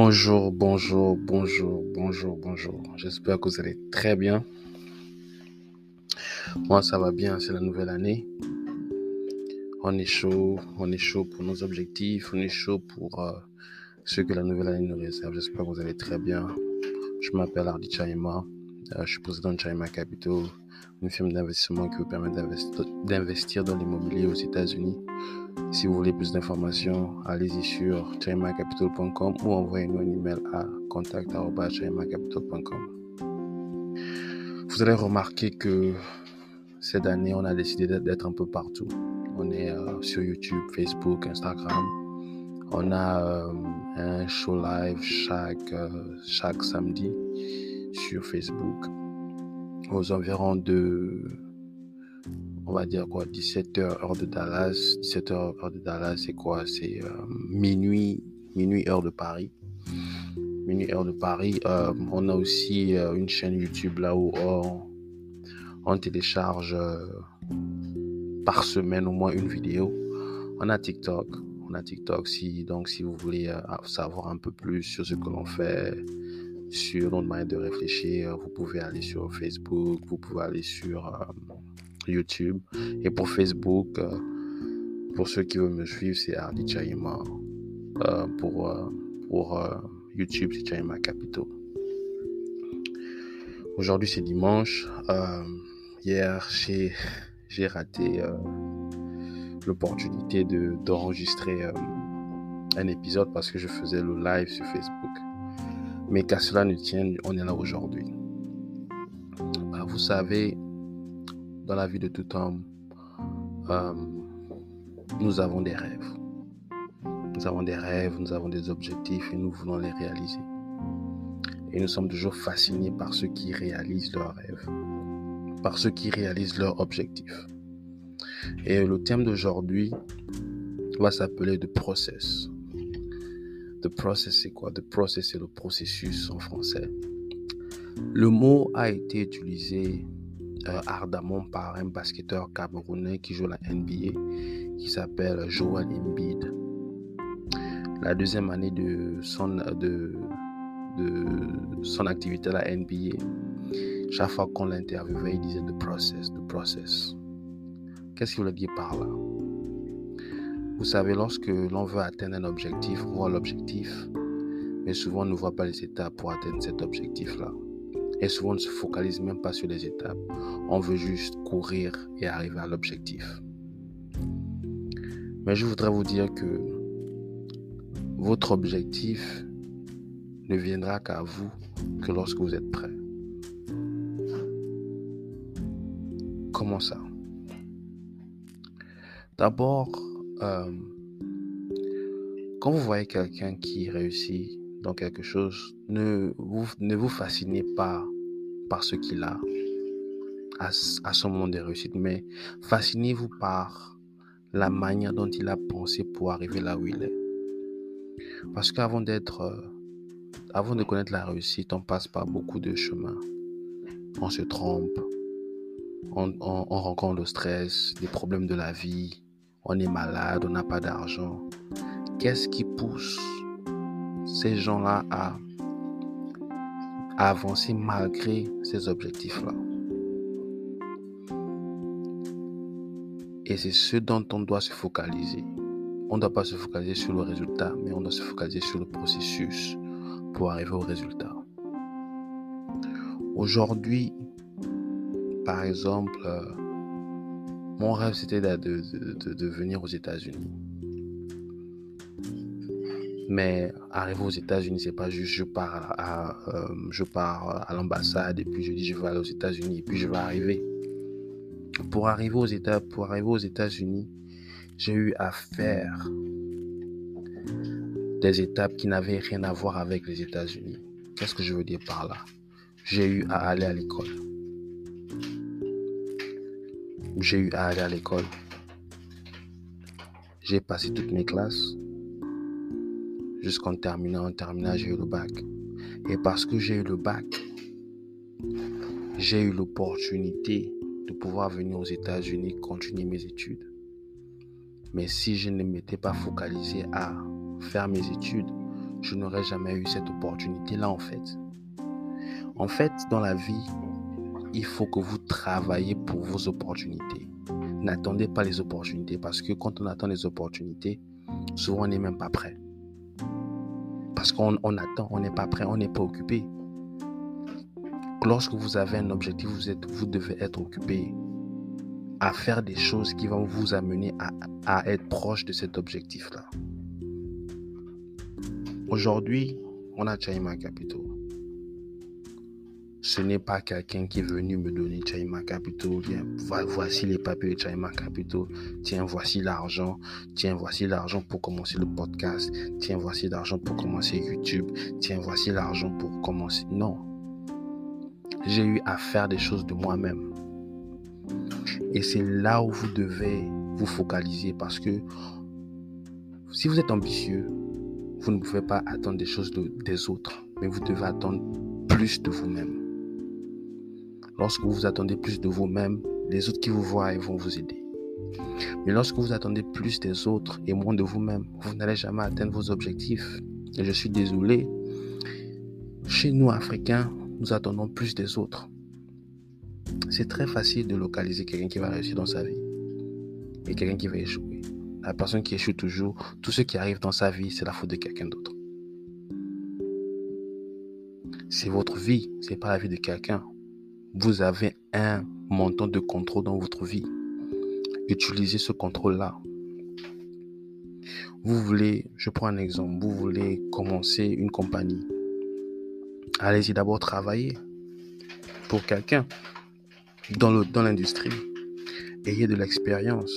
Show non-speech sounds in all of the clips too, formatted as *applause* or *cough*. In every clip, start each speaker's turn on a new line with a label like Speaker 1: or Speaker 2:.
Speaker 1: Bonjour, bonjour, bonjour, bonjour, bonjour. J'espère que vous allez très bien. Moi, ça va bien, c'est la nouvelle année. On est chaud, on est chaud pour nos objectifs, on est chaud pour euh, ce que la nouvelle année nous réserve. J'espère que vous allez très bien. Je m'appelle Ardi Chaima, euh, je suis président de Chaima Capital, une firme d'investissement qui vous permet d'investir dans l'immobilier aux États-Unis. Si vous voulez plus d'informations, allez-y sur chaimacapital.com ou envoyez-nous un email à contact.chaimacapital.com. Vous allez remarquer que cette année, on a décidé d'être un peu partout. On est euh, sur YouTube, Facebook, Instagram. On a euh, un show live chaque, euh, chaque samedi sur Facebook aux environs de on va dire quoi, 17h heure de Dallas. 17h heure de Dallas, c'est quoi? C'est euh, minuit, minuit heure de Paris. Minuit heure de Paris. Euh, on a aussi euh, une chaîne YouTube là où on, télécharge par semaine au moins une vidéo. On a TikTok. On a TikTok. Si, donc, si vous voulez savoir un peu plus sur ce que l'on fait, sur notre manière de réfléchir, vous pouvez aller sur Facebook, vous pouvez aller sur YouTube. Et pour Facebook, euh, pour ceux qui veulent me suivre, c'est Hardy Chaima. Euh, pour euh, pour YouTube, c'est Chaima Capital. Aujourd'hui, c'est dimanche. hier, j'ai, j'ai raté l'opportunité de, d'enregistrer un épisode parce que je faisais le live sur Facebook. Mais qu'à cela ne tienne, on est là aujourd'hui. Vous savez, dans la vie de tout homme, euh, nous avons des rêves. Nous avons des rêves, nous avons des objectifs et nous voulons les réaliser. Et nous sommes toujours fascinés par ceux qui réalisent leurs rêves, par ceux qui réalisent leurs objectifs. Et le thème d'aujourd'hui va s'appeler The Process. The Process, c'est quoi? The Process, c'est le processus en français. Le mot a été utilisé euh, ardemment par un basketteur camerounais qui joue la NBA, qui s'appelle Joel Embiid. La deuxième année de son, de, de son activité à la NBA, chaque fois qu'on l'interviewait, il disait the process, the process. Qu'est-ce qu'il voulait dire par là? Vous savez, lorsque l'on veut atteindre un objectif, on voit l'objectif, mais souvent on ne voit pas les étapes pour atteindre cet objectif-là. Et souvent, on ne se focalise même pas sur les étapes. On veut juste courir et arriver à l'objectif. Mais je voudrais vous dire que votre objectif ne viendra qu'à vous que lorsque vous êtes prêt. Comment ça? D'abord, euh, quand vous voyez quelqu'un qui réussit dans quelque chose, ne vous, ne vous fascinez pas par ce qu'il a à, son moment de réussite, mais fascinez-vous par la manière dont il a pensé pour arriver là où il est. Parce qu'avant d'être, euh, avant de connaître la réussite, on passe par beaucoup de chemins. On se trompe, on, on rencontre le stress, les problèmes de la vie, on est malade, on n'a pas d'argent. Qu'est-ce qui pousse ces gens-là à, avancer malgré ces objectifs-là. Et c'est ce dont on doit se focaliser. On ne doit pas se focaliser sur le résultat, mais on doit se focaliser sur le processus pour arriver au résultat. Aujourd'hui, par exemple, euh, mon rêve c'était de, de, de venir aux États-Unis. Mais arriver aux États-Unis, c'est pas juste je pars à, euh, pars à l'ambassade et puis je dis je vais aller aux États-Unis et puis je vais arriver. Pour arriver aux États, pour arriver aux États-Unis, j'ai eu à faire des étapes qui n'avaient rien à voir avec les États-Unis. Qu'est-ce que je veux dire par là? J'ai eu à aller à l'école. J'ai eu à aller à l'école. J'ai passé toutes mes classes jusqu'en terminant. En terminant, j'ai eu le bac. Et parce que j'ai eu le bac, j'ai eu l'opportunité de pouvoir venir aux États-Unis continuer mes études. Mais si je ne m'étais pas focalisé à faire mes études, je n'aurais jamais eu cette opportunité-là en fait. En fait, dans la vie, il faut que vous travaillez pour vos opportunités. N'attendez pas les opportunités parce que quand on attend les opportunités, souvent on n'est même pas prêt. Parce qu'on attend, on n'est pas prêt, on n'est pas occupé. Lorsque vous avez un objectif, vous, êtes, vous devez être occupé à faire des choses qui vont vous amener à, à être proche de cet objectif-là. Aujourd'hui, on a Chaima Capital. Ce n'est pas quelqu'un qui est venu me donner Chaima Capital. voici les papiers de Chaima Capital. Tiens, voici l'argent. Tiens, voici l'argent pour commencer le podcast. Tiens, voici l'argent pour commencer YouTube. Tiens, voici l'argent pour commencer. Non. J'ai eu à faire des choses de moi-même. Et c'est là où vous devez vous focaliser parce que si vous êtes ambitieux, vous ne pouvez pas attendre des choses des autres, mais vous devez attendre plus de vous-même. Lorsque vous attendez plus de vous-même, les autres qui vous voient vont vous aider. Mais lorsque vous attendez plus des autres et moins de vous-même, vous, n'allez jamais atteindre vos objectifs. Et je suis désolé, chez nous, Africains, nous attendons plus des autres. C'est très facile de localiser quelqu'un qui va réussir dans sa vie et quelqu'un qui va échouer. La personne qui échoue toujours, tout ce qui arrive dans sa vie, c'est la faute de quelqu'un d'autre. C'est votre vie, c'est pas la vie de quelqu'un. Vous avez un montant de contrôle dans votre vie. Utilisez ce contrôle-là. Vous voulez, je prends un exemple, vous voulez commencer une compagnie. Allez-y d'abord travailler pour quelqu'un dans l'industrie. Ayez de l'expérience,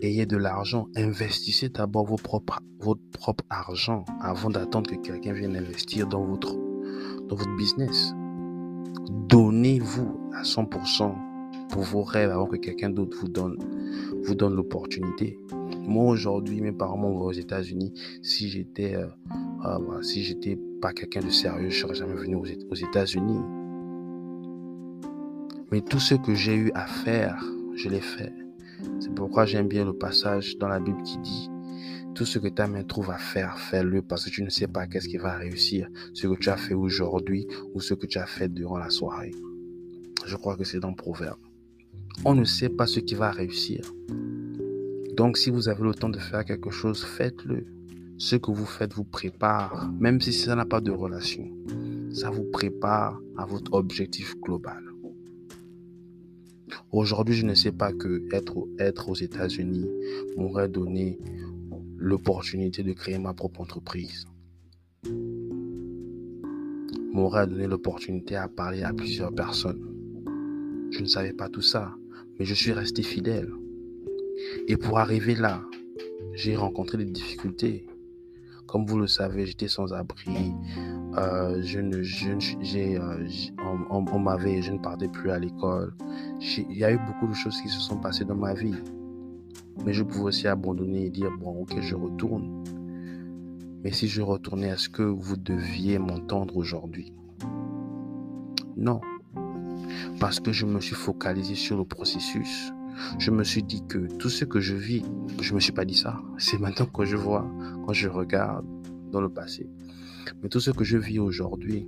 Speaker 1: ayez de l'argent, investissez d'abord votre propre argent avant d'attendre que quelqu'un vienne investir dans votre, dans votre business. Donnez-vous à 100% pour vos rêves avant que quelqu'un d'autre vous donne, vous donne l'opportunité. Moi aujourd'hui, mes parents m'envoient aux États-Unis. Si j'étais, euh, euh, si j'étais pas quelqu'un de sérieux, je serais jamais venu aux États-Unis. Mais tout ce que j'ai eu à faire, je l'ai fait. C'est pourquoi j'aime bien le passage dans la Bible qui dit tout ce que ta main trouve à faire, fais-le parce que tu ne sais pas qu'est-ce qui va réussir, ce que tu as fait aujourd'hui ou ce que tu as fait durant la soirée. Je crois que c'est dans Proverbe. On ne sait pas ce qui va réussir. Donc si vous avez le temps de faire quelque chose, faites-le. Ce que vous faites vous prépare, même si ça n'a pas de relation. Ça vous prépare à votre objectif global. Aujourd'hui, je ne sais pas que être, être aux États-Unis m'aurait donné l'opportunité de créer ma propre entreprise. M'aurait donné l'opportunité à parler à plusieurs personnes. Je ne savais pas tout ça, mais je suis resté fidèle. Et pour arriver là, j'ai rencontré des difficultés. Comme vous le savez, j'étais sans abri. Euh, je ne, j'ai, euh, on, on m'avait, je ne partais plus à l'école. Il y a eu beaucoup de choses qui se sont passées dans ma vie. Mais je pouvais aussi abandonner et dire, bon, ok, je retourne. Mais si je retournais, est-ce que vous deviez m'entendre aujourd'hui? Non. Parce que je me suis focalisé sur le processus je me suis dit que tout ce que je vis, je me suis pas dit ça. *laughs* C'est maintenant que je vois, quand je regarde dans le passé. Mais tout ce que je vis aujourd'hui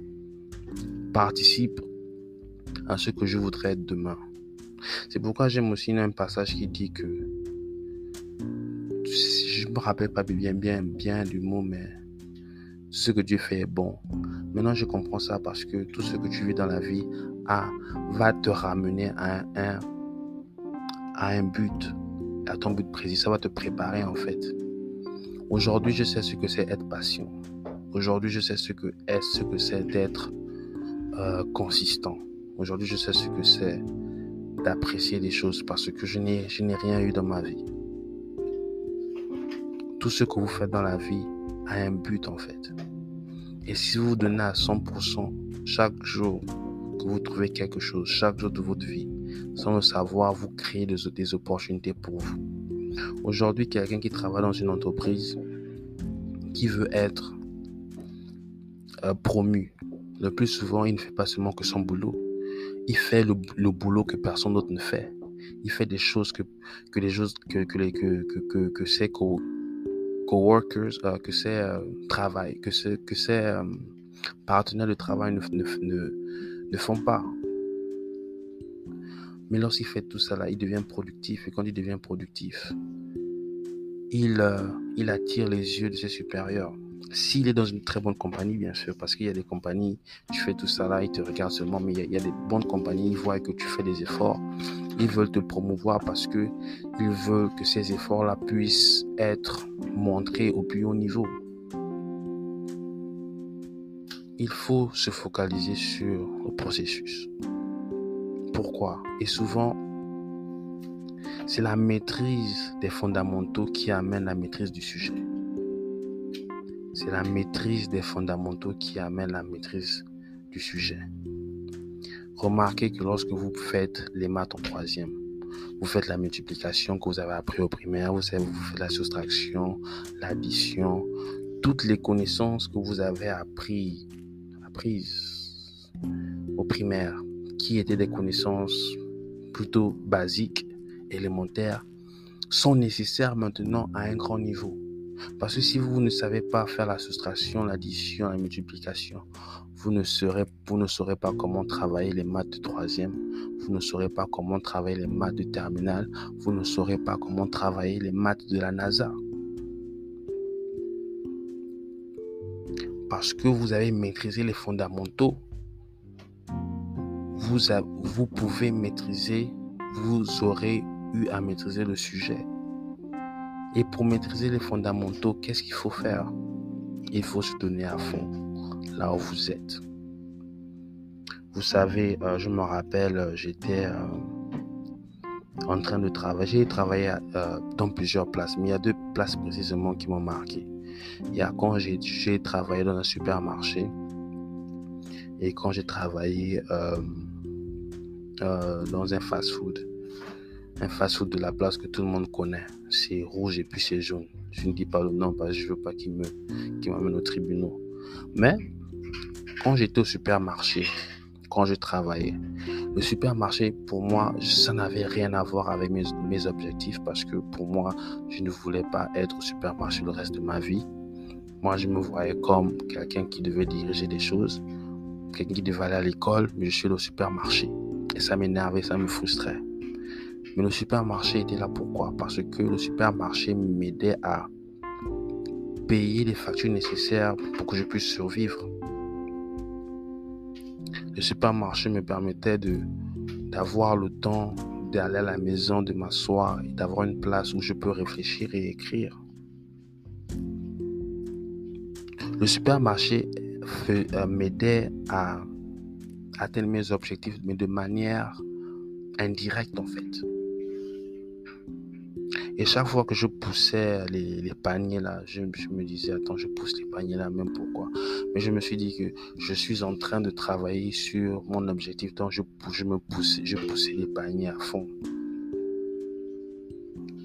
Speaker 1: participe à ce que je voudrais être demain. C'est pourquoi j'aime aussi un passage qui dit que je me rappelle pas bien bien bien du mot mais ce que Dieu fait est bon. Maintenant je comprends ça parce que tout ce que tu vis dans la vie va te ramener à un but, à ton but précis. Ça va te préparer en fait. Aujourd'hui, je sais ce que c'est être patient. Aujourd'hui, je sais ce que est ce que c'est d'être euh, consistant. Aujourd'hui, je sais ce que c'est d'apprécier les choses parce que je n'ai rien eu dans ma vie. Tout ce que vous faites dans la vie a un but en fait. Et si vous donnez à 100% chaque jour que vous trouvez quelque chose, chaque jour de votre vie, sans le savoir, vous créez des, opportunités pour vous. Aujourd'hui, quelqu'un qui travaille dans une entreprise, qui veut être euh, promu, le plus souvent, il ne fait pas seulement que son boulot. Il fait le, boulot que personne d'autre ne fait. Il fait des choses que, que les choses que, que, que, coworkers, euh, que ses euh, travail, que, que ses euh, partenaires de travail ne, ne, ne, font pas. Mais lorsqu'il fait tout ça, là, il devient productif. Et quand il devient productif, il, il attire les yeux de ses supérieurs. S'il est dans une très bonne compagnie, bien sûr, parce qu'il y a des compagnies, tu fais tout ça là, ils te regardent seulement, mais il y a des bonnes compagnies, ils voient que tu fais des efforts, ils veulent te promouvoir parce que ils veulent que ces efforts-là puissent être montrés au plus haut niveau. Il faut se focaliser sur le processus. Pourquoi? Et souvent, c'est la maîtrise des fondamentaux qui amène la maîtrise du sujet. C'est la maîtrise des fondamentaux qui amène la maîtrise du sujet. Remarquez que lorsque vous faites les maths en troisième, vous faites la multiplication que vous avez appris au primaire, vous, savez, vous faites la soustraction, l'addition, toutes les connaissances que vous avez appris, apprises au primaire, qui étaient des connaissances plutôt basiques, élémentaires, sont nécessaires maintenant à un grand niveau. Parce que si vous ne savez pas faire la soustraction, l'addition, la multiplication, vous ne, saurez, pas comment travailler les maths de troisième, vous ne saurez pas comment travailler les maths de terminale, vous ne saurez pas comment travailler les maths de la NASA. Parce que vous avez maîtrisé les fondamentaux, vous, vous pouvez maîtriser, vous aurez eu à maîtriser le sujet. Et pour maîtriser les fondamentaux, qu'est-ce qu'il faut faire? Il faut se donner à fond là où vous êtes. Vous savez, euh, je me rappelle, euh, j'étais euh, en train de travailler. J'ai travaillé dans plusieurs places, mais il y a deux places précisément qui m'ont marqué. Il y a quand j'ai travaillé dans un supermarché et quand j'ai travaillé dans un fast-food un fast-food de la place que tout le monde connaît. C'est rouge et puis c'est jaune. Je ne dis pas le nom parce que je veux pas qu'il m'amène au tribunal. Mais quand j'étais au supermarché, quand je travaillais, le supermarché, pour moi, ça n'avait rien à voir avec mes, objectifs parce que pour moi, je ne voulais pas être au supermarché le reste de ma vie. Moi, je me voyais comme quelqu'un qui devait diriger des choses, quelqu'un qui devait aller à l'école, mais je suis au supermarché. Et ça m'énervait, ça me frustrait. Mais le supermarché était là pourquoi? Parce que le supermarché m'aidait à payer les factures nécessaires pour que je puisse survivre. Le supermarché me permettait de d'avoir le temps d'aller à la maison, de m'asseoir et d'avoir une place où je peux réfléchir et écrire. Le supermarché euh, m'aidait à atteindre mes objectifs, mais de manière indirecte en fait. Et chaque fois que je poussais les, paniers là, je, me disais, attends, je pousse les paniers là, même pourquoi? Mais je me suis dit que je suis en train de travailler sur mon objectif, donc je, je me poussais, je poussais les paniers à fond.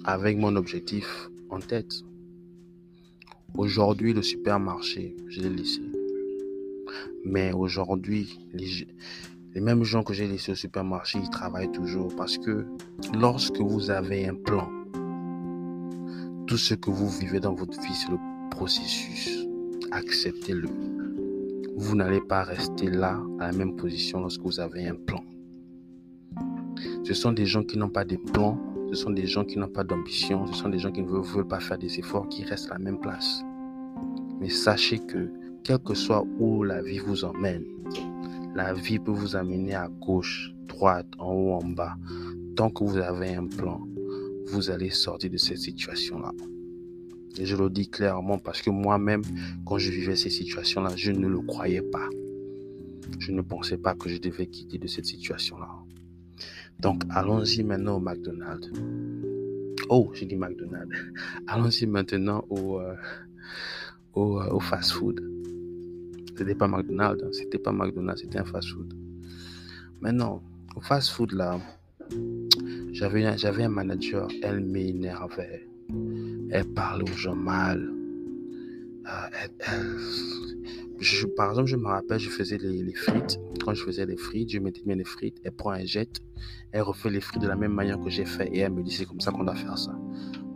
Speaker 1: Avec mon objectif en tête. Aujourd'hui, le supermarché, je l'ai laissé. Mais aujourd'hui, les, les mêmes gens que j'ai laissés au supermarché, ils travaillent toujours parce que lorsque vous avez un plan, tout ce que vous vivez dans votre vie, c'est le processus. Acceptez-le. Vous n'allez pas rester là, à la même position, lorsque vous avez un plan. Ce sont des gens qui n'ont pas de plans, ce sont des gens qui n'ont pas d'ambition, ce sont des gens qui ne veulent pas faire des efforts, qui restent à la même place. Mais sachez que, quel que soit où la vie vous emmène, la vie peut vous amener à gauche, droite, en haut, en bas. Tant que vous avez un plan, vous allez sortir de cette situation-là. Et je le dis clairement parce que moi-même, quand je vivais ces situations-là, je ne le croyais pas. Je ne pensais pas que je devais quitter de cette situation-là. Donc, allons-y maintenant au McDonald's. Oh, j'ai dit McDonald's. *laughs* Allons-y maintenant au, euh, euh, au fast-food. C'était pas McDonald's, hein. c'était pas McDonald's, c'était un fast-food. Maintenant, au fast-food là, j'avais, j'avais un manager, elle m'énervait. Elle parlait aux gens mal. Euh, je, par exemple, je me rappelle, je faisais les, frites. Quand je faisais les frites, je mettais bien les frites. Elle prend un jet. Elle refait les frites de la même manière que j'ai fait. Et elle me dit, c'est comme ça qu'on doit faire ça.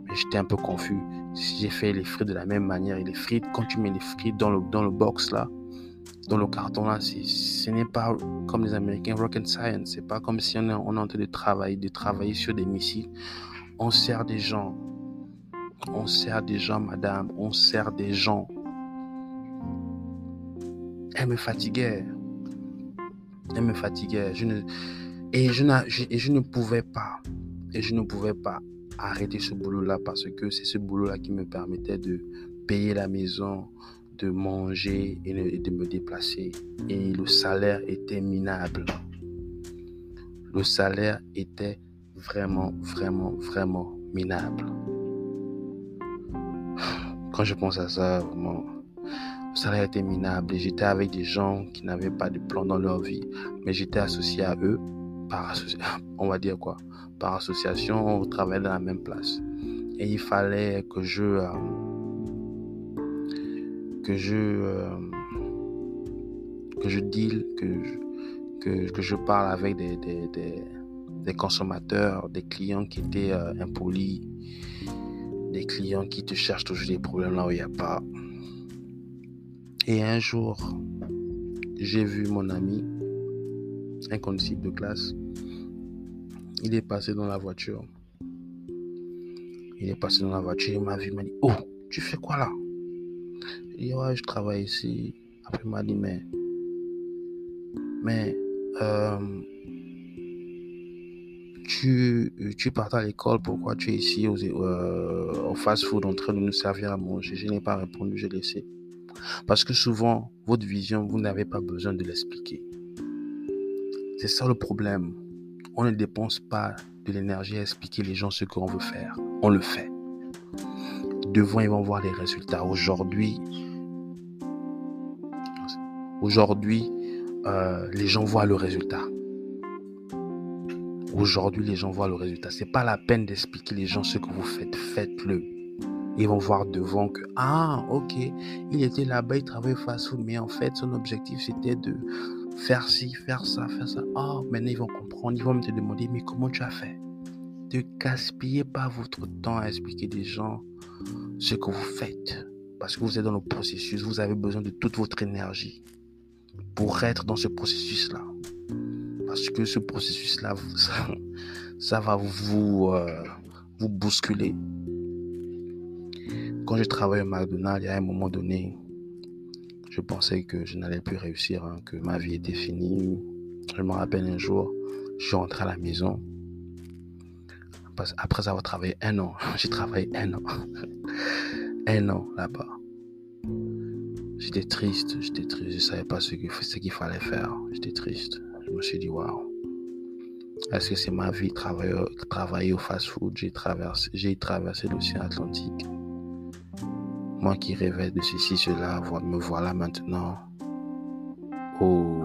Speaker 1: Mais j'étais un peu confus. j'ai fait les frites de la même manière. Et les frites, quand tu mets les frites dans le, dans le box là, dans le carton là, ce n'est pas comme les Américains rocket science. C'est pas comme si on est, on est en train de travailler, de travailler sur des missiles. On sert des gens. On sert des gens, madame. On sert des gens. Elle me fatiguait. Elle me fatiguait. Je ne, et, je et je ne pouvais pas. Et je ne pouvais pas arrêter ce boulot-là parce que c'est ce boulot-là qui me permettait de payer la maison, de manger et de me déplacer. Et le salaire était minable. Le salaire était vraiment, vraiment, vraiment minable. Quand je pense à ça, vraiment, le salaire était minable j'étais avec des gens qui n'avaient pas de plan dans leur vie, mais j'étais associé à eux par, *laughs* on va dire quoi, par association, on travaillait dans la même place. Et il fallait que je, euh, que je, euh, que je deal, que je, que, que je parle avec des, des, consommateurs, des clients qui étaient euh, impolis, des clients qui te cherchent toujours des problèmes là où il n'y a pas. Et un jour, j'ai vu mon ami, un condisciple de classe, il est passé dans la voiture. Il est passé dans la voiture, il m'a vu, il m'a dit, oh, tu fais quoi là? Ouais, je travaille ici. Après, il m'a dit, mais, mais, euh, tu, tu partais à l'école, pourquoi tu es ici au, euh, au fast-food en train de nous servir à manger? Je n'ai pas répondu, j'ai laissé. Parce que souvent, votre vision, vous n'avez pas besoin de l'expliquer. C'est ça le problème. On ne dépense pas de l'énergie à expliquer les gens ce qu'on veut faire. On le fait. Devant, ils vont voir les résultats. Aujourd'hui, aujourd'hui, euh, les gens voient le résultat. Aujourd'hui, les gens voient le résultat. C'est pas la peine d'expliquer les gens ce que vous faites. Faites-le. Ils vont voir devant que, ah, ok, il était là-bas, il travaillait fast-food, mais en fait, son objectif, c'était de faire ci, faire ça, faire ça. Oh, maintenant, ils vont comprendre, ils vont me demander, mais comment tu as fait? Ne gaspillez pas votre temps à expliquer des gens ce que vous faites. Parce que vous êtes dans le processus, vous avez besoin de toute votre énergie pour être dans ce processus-là. Parce que ce processus-là, ça, va vous, euh, vous bousculer quand je travaillais au McDonald's, a un moment donné, je pensais que je n'allais plus réussir, hein, que ma vie était finie. Je me rappelle un jour, je suis rentré à la maison. Après avoir travaillé un an, *laughs* j'ai travaillé un an. *laughs* un an là-bas. J'étais triste, j'étais triste, je ne savais pas ce qu'il fallait faire. J'étais triste. Je me suis dit, waouh, est-ce que c'est ma vie, travailler, travailler au fast-food? J'ai traversé, l'océan Atlantique. Moi qui rêvais de ceci, cela, me voilà maintenant au,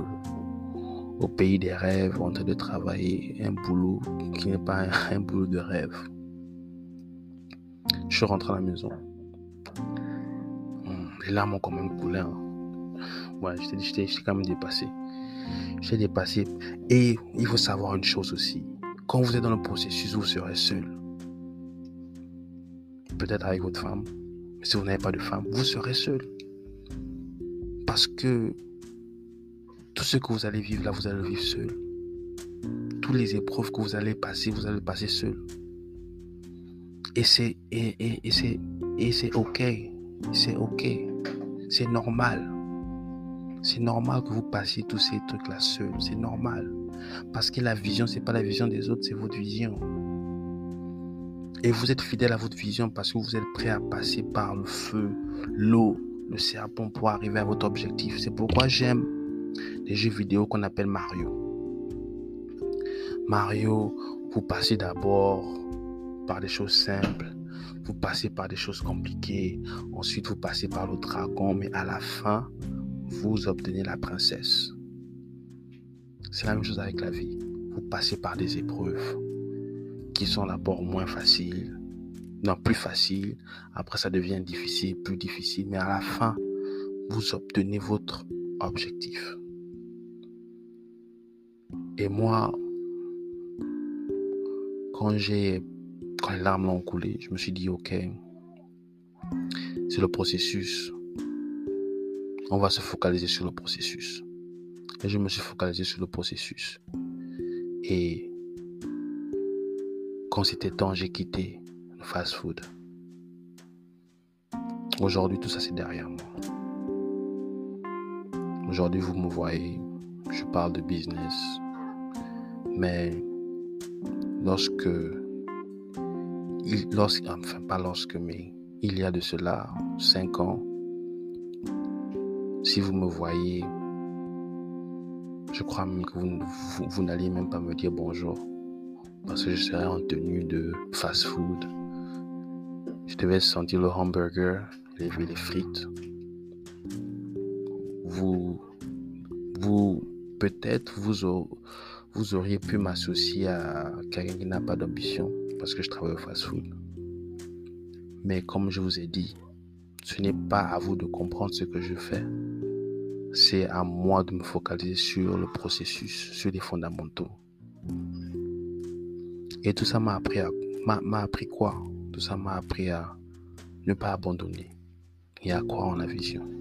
Speaker 1: au pays des rêves, en train de travailler un boulot qui n'est pas un, boulot de rêve. Je suis rentré à la maison. Les larmes ont quand même coulé. Hein. Ouais, j'étais quand même dépassé. J'étais dépassé. Et il faut savoir une chose aussi. Quand vous êtes dans le processus, vous serez seul. Peut-être avec votre femme, si vous n'avez pas de femme, vous serez seul. Parce que tout ce que vous allez vivre là, vous allez le vivre seul. Toutes les épreuves que vous allez passer, vous allez le passer seul. Et c'est et, et, et c'est ok. C'est ok. C'est normal. C'est normal que vous passiez tous ces trucs là seul. C'est normal. Parce que la vision, c'est pas la vision des autres, c'est votre vision. Et vous êtes fidèle à votre vision parce que vous êtes prêt à passer par le feu, l'eau, le serpent pour arriver à votre objectif. C'est pourquoi j'aime les jeux vidéo qu'on appelle Mario. Mario, vous passez d'abord par des choses simples, vous passez par des choses compliquées, ensuite vous passez par le dragon, mais à la fin, vous obtenez la princesse. C'est la même chose avec la vie. Vous passez par des épreuves qui sont d'abord moins faciles, non plus faciles. Après, ça devient difficile, plus difficile. Mais à la fin, vous obtenez votre objectif. Et moi, quand j'ai, quand les larmes ont coulé, je me suis dit, ok, c'est le processus. On va se focaliser sur le processus. Et je me suis focalisé sur le processus. Et quand c'était temps, j'ai quitté le fast-food. Aujourd'hui, tout ça, c'est derrière moi. Aujourd'hui, vous me voyez, je parle de business. Mais lorsque, lorsque, enfin pas lorsque, mais il y a de cela cinq ans, si vous me voyez, je crois même que vous, vous, n'alliez même pas me dire bonjour parce que je serais en tenue de fast-food. Je devais sentir le hamburger, les, les frites. Vous, vous peut-être vous, vous auriez pu m'associer à quelqu'un qui n'a pas d'ambition parce que je travaille au fast-food. Mais comme je vous ai dit, ce n'est pas à vous de comprendre ce que je fais. C'est à moi de me focaliser sur le processus, sur les fondamentaux. Et tout ça m'a appris, appris quoi? Tout ça m'a appris à ne pas abandonner et à croire en la vision.